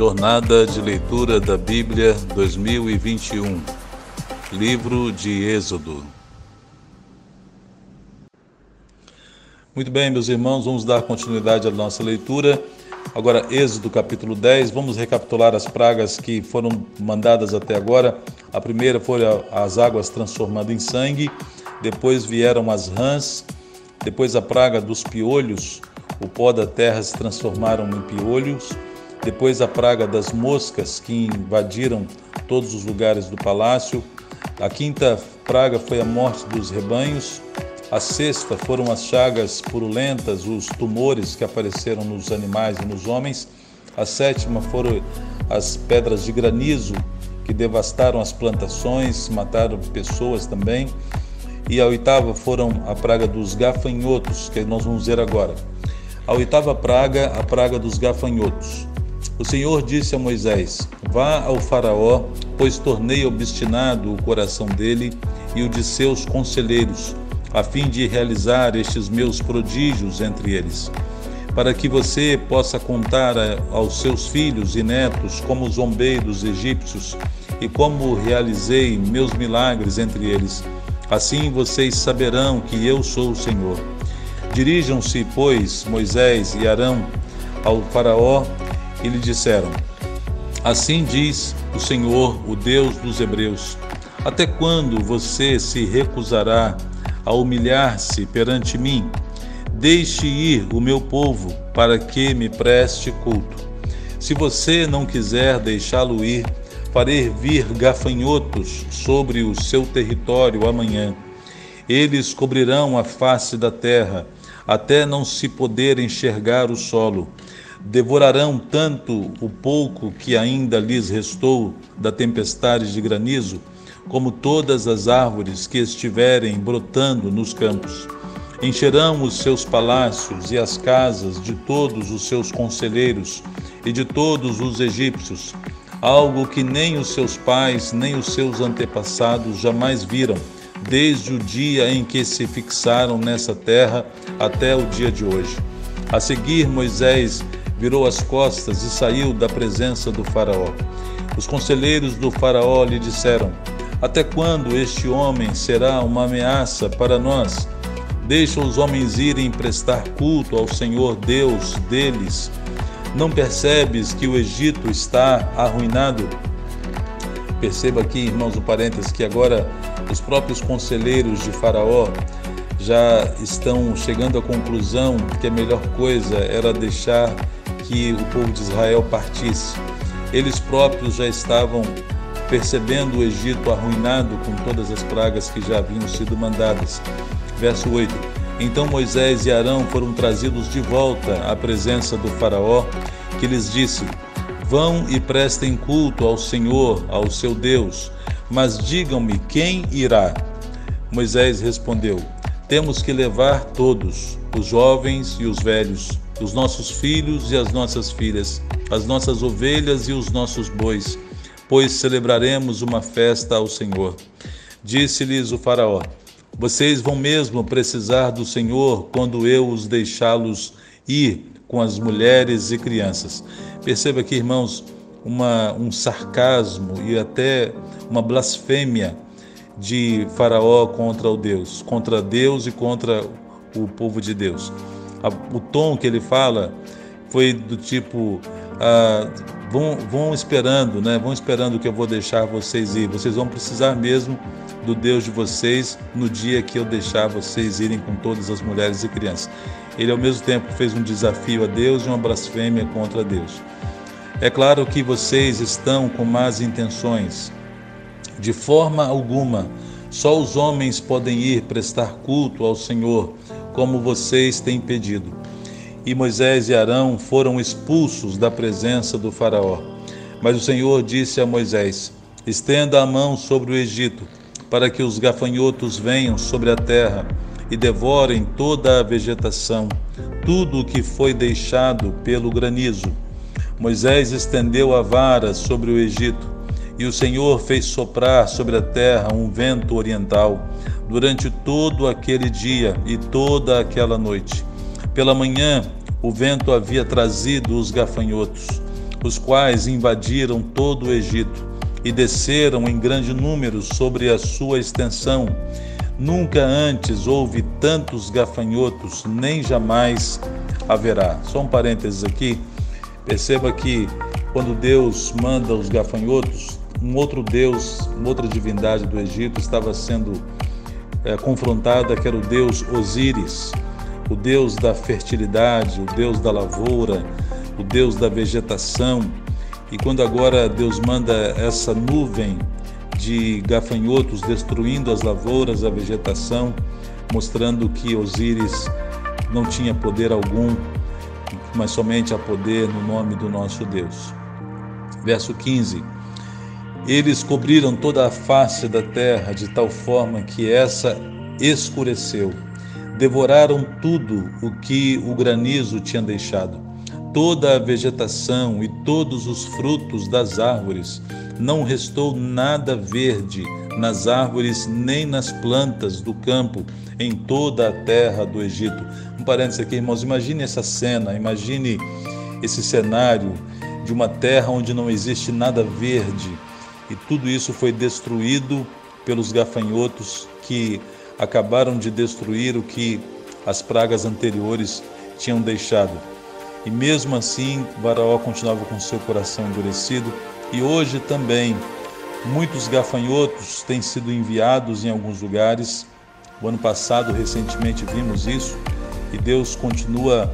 Jornada de Leitura da Bíblia 2021, Livro de Êxodo. Muito bem, meus irmãos, vamos dar continuidade à nossa leitura. Agora, Êxodo capítulo 10, vamos recapitular as pragas que foram mandadas até agora. A primeira foi as águas transformando em sangue, depois vieram as rãs, depois a praga dos piolhos, o pó da terra se transformaram em piolhos depois a praga das moscas que invadiram todos os lugares do palácio. A quinta praga foi a morte dos rebanhos. A sexta foram as chagas purulentas, os tumores que apareceram nos animais e nos homens. A sétima foram as pedras de granizo que devastaram as plantações, mataram pessoas também. E a oitava foram a praga dos gafanhotos, que nós vamos ver agora. A oitava praga, a praga dos gafanhotos. O Senhor disse a Moisés: Vá ao Faraó, pois tornei obstinado o coração dele e o de seus conselheiros, a fim de realizar estes meus prodígios entre eles, para que você possa contar aos seus filhos e netos como zombei dos egípcios e como realizei meus milagres entre eles. Assim vocês saberão que eu sou o Senhor. Dirijam-se, pois, Moisés e Arão ao Faraó e lhe disseram: Assim diz o Senhor, o Deus dos Hebreus: Até quando você se recusará a humilhar-se perante mim? Deixe ir o meu povo para que me preste culto. Se você não quiser deixá-lo ir, farei vir gafanhotos sobre o seu território amanhã. Eles cobrirão a face da terra, até não se poder enxergar o solo devorarão tanto o pouco que ainda lhes restou da tempestade de granizo, como todas as árvores que estiverem brotando nos campos. Encherão os seus palácios e as casas de todos os seus conselheiros e de todos os egípcios, algo que nem os seus pais nem os seus antepassados jamais viram, desde o dia em que se fixaram nessa terra até o dia de hoje. A seguir, Moisés virou as costas e saiu da presença do Faraó. Os conselheiros do Faraó lhe disseram: Até quando este homem será uma ameaça para nós? Deixa os homens irem prestar culto ao Senhor Deus deles. Não percebes que o Egito está arruinado? Perceba aqui, irmãos do parênteses, que agora os próprios conselheiros de Faraó já estão chegando à conclusão que a melhor coisa era deixar que o povo de Israel partisse. Eles próprios já estavam percebendo o Egito arruinado com todas as pragas que já haviam sido mandadas. Verso 8: Então Moisés e Arão foram trazidos de volta à presença do Faraó, que lhes disse: Vão e prestem culto ao Senhor, ao seu Deus, mas digam-me quem irá. Moisés respondeu: Temos que levar todos, os jovens e os velhos os nossos filhos e as nossas filhas, as nossas ovelhas e os nossos bois, pois celebraremos uma festa ao Senhor. Disse-lhes o Faraó: Vocês vão mesmo precisar do Senhor quando eu os deixá-los ir com as mulheres e crianças. Perceba aqui, irmãos, uma, um sarcasmo e até uma blasfêmia de Faraó contra o Deus, contra Deus e contra o povo de Deus o tom que ele fala foi do tipo ah, vão, vão esperando, né? Vão esperando que eu vou deixar vocês ir. Vocês vão precisar mesmo do Deus de vocês no dia que eu deixar vocês irem com todas as mulheres e crianças. Ele ao mesmo tempo fez um desafio a Deus e uma blasfêmia contra Deus. É claro que vocês estão com más intenções. De forma alguma, só os homens podem ir prestar culto ao Senhor como vocês têm pedido. E Moisés e Arão foram expulsos da presença do Faraó. Mas o Senhor disse a Moisés: Estenda a mão sobre o Egito, para que os gafanhotos venham sobre a terra e devorem toda a vegetação, tudo o que foi deixado pelo granizo. Moisés estendeu a vara sobre o Egito, e o Senhor fez soprar sobre a terra um vento oriental durante todo aquele dia e toda aquela noite. Pela manhã, o vento havia trazido os gafanhotos. os quais invadiram todo o Egito e desceram em grande número sobre a sua extensão. Nunca antes houve tantos gafanhotos, nem jamais haverá. Só um parênteses aqui. Perceba que quando Deus manda os gafanhotos, um outro Deus, uma outra divindade do Egito estava sendo é, confrontada, que era o Deus Osíris, o Deus da fertilidade, o Deus da lavoura, o Deus da vegetação. E quando agora Deus manda essa nuvem de gafanhotos destruindo as lavouras, a vegetação, mostrando que Osíris não tinha poder algum, mas somente a poder no nome do nosso Deus. Verso 15: Eles cobriram toda a face da terra de tal forma que essa escureceu. Devoraram tudo o que o granizo tinha deixado, toda a vegetação e todos os frutos das árvores. Não restou nada verde nas árvores nem nas plantas do campo em toda a terra do Egito. Um parênteses aqui, irmãos, imagine essa cena, imagine esse cenário de uma terra onde não existe nada verde e tudo isso foi destruído pelos gafanhotos que acabaram de destruir o que as pragas anteriores tinham deixado. E mesmo assim, Faraó continuava com seu coração endurecido, e hoje também muitos gafanhotos têm sido enviados em alguns lugares. O ano passado, recentemente, vimos isso, e Deus continua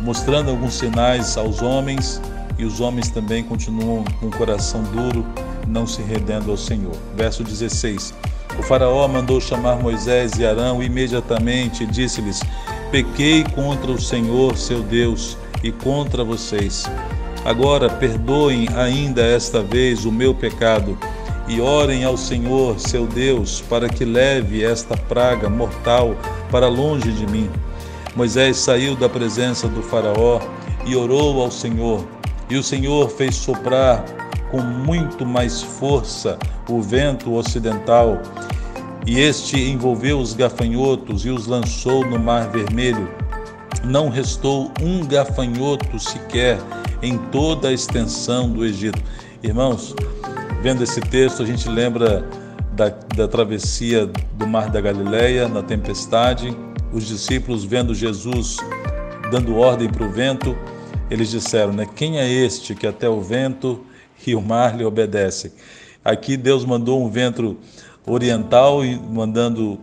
mostrando alguns sinais aos homens e os homens também continuam com o coração duro, não se rendendo ao Senhor. Verso 16. O faraó mandou chamar Moisés e Arão imediatamente e disse-lhes: Pequei contra o Senhor, seu Deus, e contra vocês. Agora perdoem ainda esta vez o meu pecado e orem ao Senhor, seu Deus, para que leve esta praga mortal para longe de mim. Moisés saiu da presença do Faraó e orou ao Senhor. E o Senhor fez soprar com muito mais força o vento ocidental, e este envolveu os gafanhotos e os lançou no Mar Vermelho. Não restou um gafanhoto sequer em toda a extensão do Egito. Irmãos, vendo esse texto, a gente lembra da, da travessia do Mar da Galileia, na tempestade, os discípulos vendo Jesus dando ordem para o vento eles disseram, né? Quem é este que até o vento e o mar lhe obedecem? Aqui Deus mandou um vento oriental e mandando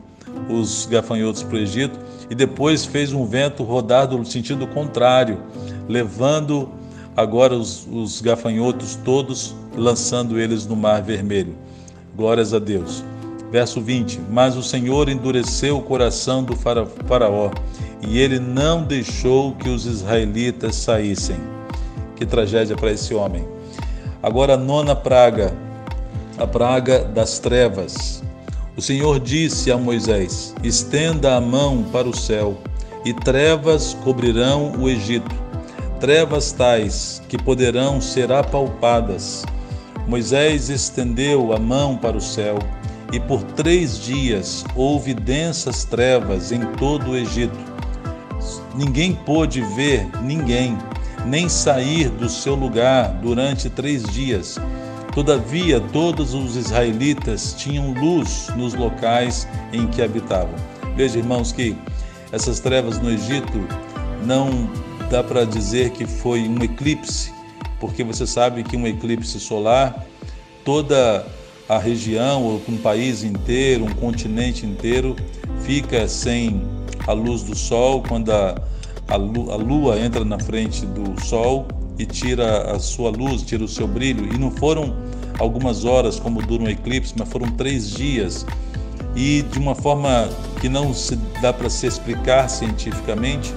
os gafanhotos para o Egito e depois fez um vento rodar no sentido contrário, levando agora os, os gafanhotos todos, lançando eles no mar vermelho. Glórias a Deus. Verso 20: Mas o Senhor endureceu o coração do Faraó e ele não deixou que os israelitas saíssem. Que tragédia para esse homem. Agora, a nona praga, a praga das trevas. O Senhor disse a Moisés: Estenda a mão para o céu, e trevas cobrirão o Egito, trevas tais que poderão ser apalpadas. Moisés estendeu a mão para o céu, e por três dias houve densas trevas em todo o Egito Ninguém pôde ver ninguém, nem sair do seu lugar durante três dias. Todavia, todos os israelitas tinham luz nos locais em que habitavam. Veja, irmãos, que essas trevas no Egito não dá para dizer que foi um eclipse, porque você sabe que um eclipse solar, toda a região, ou um país inteiro, um continente inteiro, fica sem a luz do sol, quando a, a, lua entra na frente do sol e tira a sua luz, tira o seu brilho. E não foram algumas horas como dura um eclipse, mas foram três dias. E de uma forma que não se dá para se explicar cientificamente,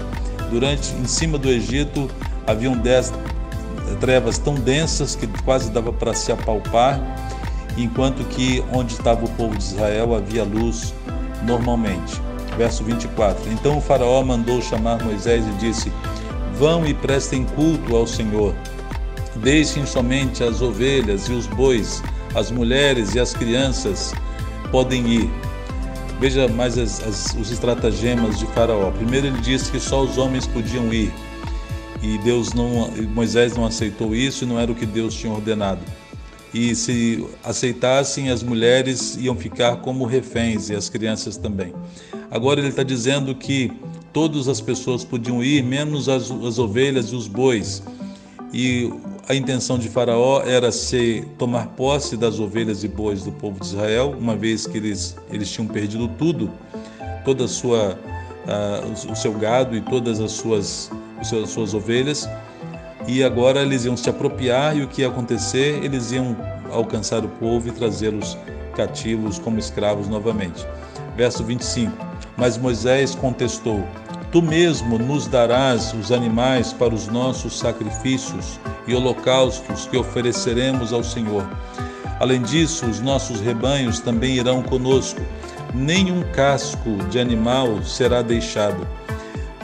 durante em cima do Egito haviam dez trevas tão densas que quase dava para se apalpar, enquanto que onde estava o povo de Israel havia luz normalmente verso 24. Então o Faraó mandou chamar Moisés e disse: Vão e prestem culto ao Senhor. Deixem somente as ovelhas e os bois, as mulheres e as crianças podem ir. Veja mais as, as, os estratagemas de Faraó. Primeiro ele disse que só os homens podiam ir. E Deus não, Moisés não aceitou isso e não era o que Deus tinha ordenado. E se aceitassem, as mulheres iam ficar como reféns e as crianças também. Agora ele está dizendo que todas as pessoas podiam ir, menos as, as ovelhas e os bois. E a intenção de Faraó era se tomar posse das ovelhas e bois do povo de Israel, uma vez que eles, eles tinham perdido tudo, toda a sua, uh, o seu gado e todas as suas, as suas ovelhas, e agora eles iam se apropriar e o que ia acontecer? Eles iam alcançar o povo e trazê-los cativos como escravos novamente. Verso 25: Mas Moisés contestou: Tu mesmo nos darás os animais para os nossos sacrifícios e holocaustos que ofereceremos ao Senhor. Além disso, os nossos rebanhos também irão conosco. Nenhum casco de animal será deixado.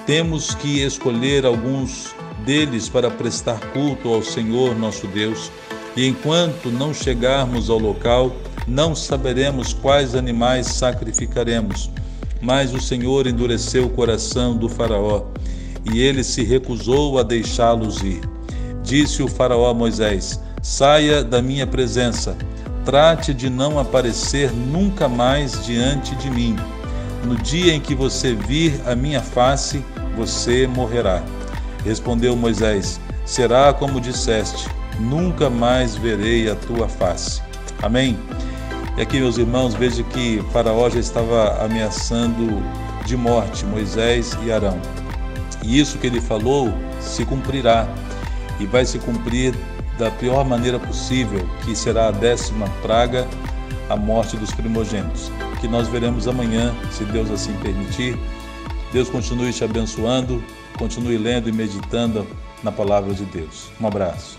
Temos que escolher alguns deles para prestar culto ao Senhor nosso Deus. E enquanto não chegarmos ao local, não saberemos quais animais sacrificaremos mas o Senhor endureceu o coração do Faraó, e ele se recusou a deixá-los ir. Disse o Faraó a Moisés: Saia da minha presença, trate de não aparecer nunca mais diante de mim. No dia em que você vir a minha face, você morrerá. Respondeu Moisés: Será como disseste, nunca mais verei a tua face. Amém. E aqui, meus irmãos, vejo que Faraó já estava ameaçando de morte Moisés e Arão. E isso que ele falou se cumprirá e vai se cumprir da pior maneira possível, que será a décima praga, a morte dos primogênitos, que nós veremos amanhã, se Deus assim permitir. Deus continue te abençoando, continue lendo e meditando na palavra de Deus. Um abraço.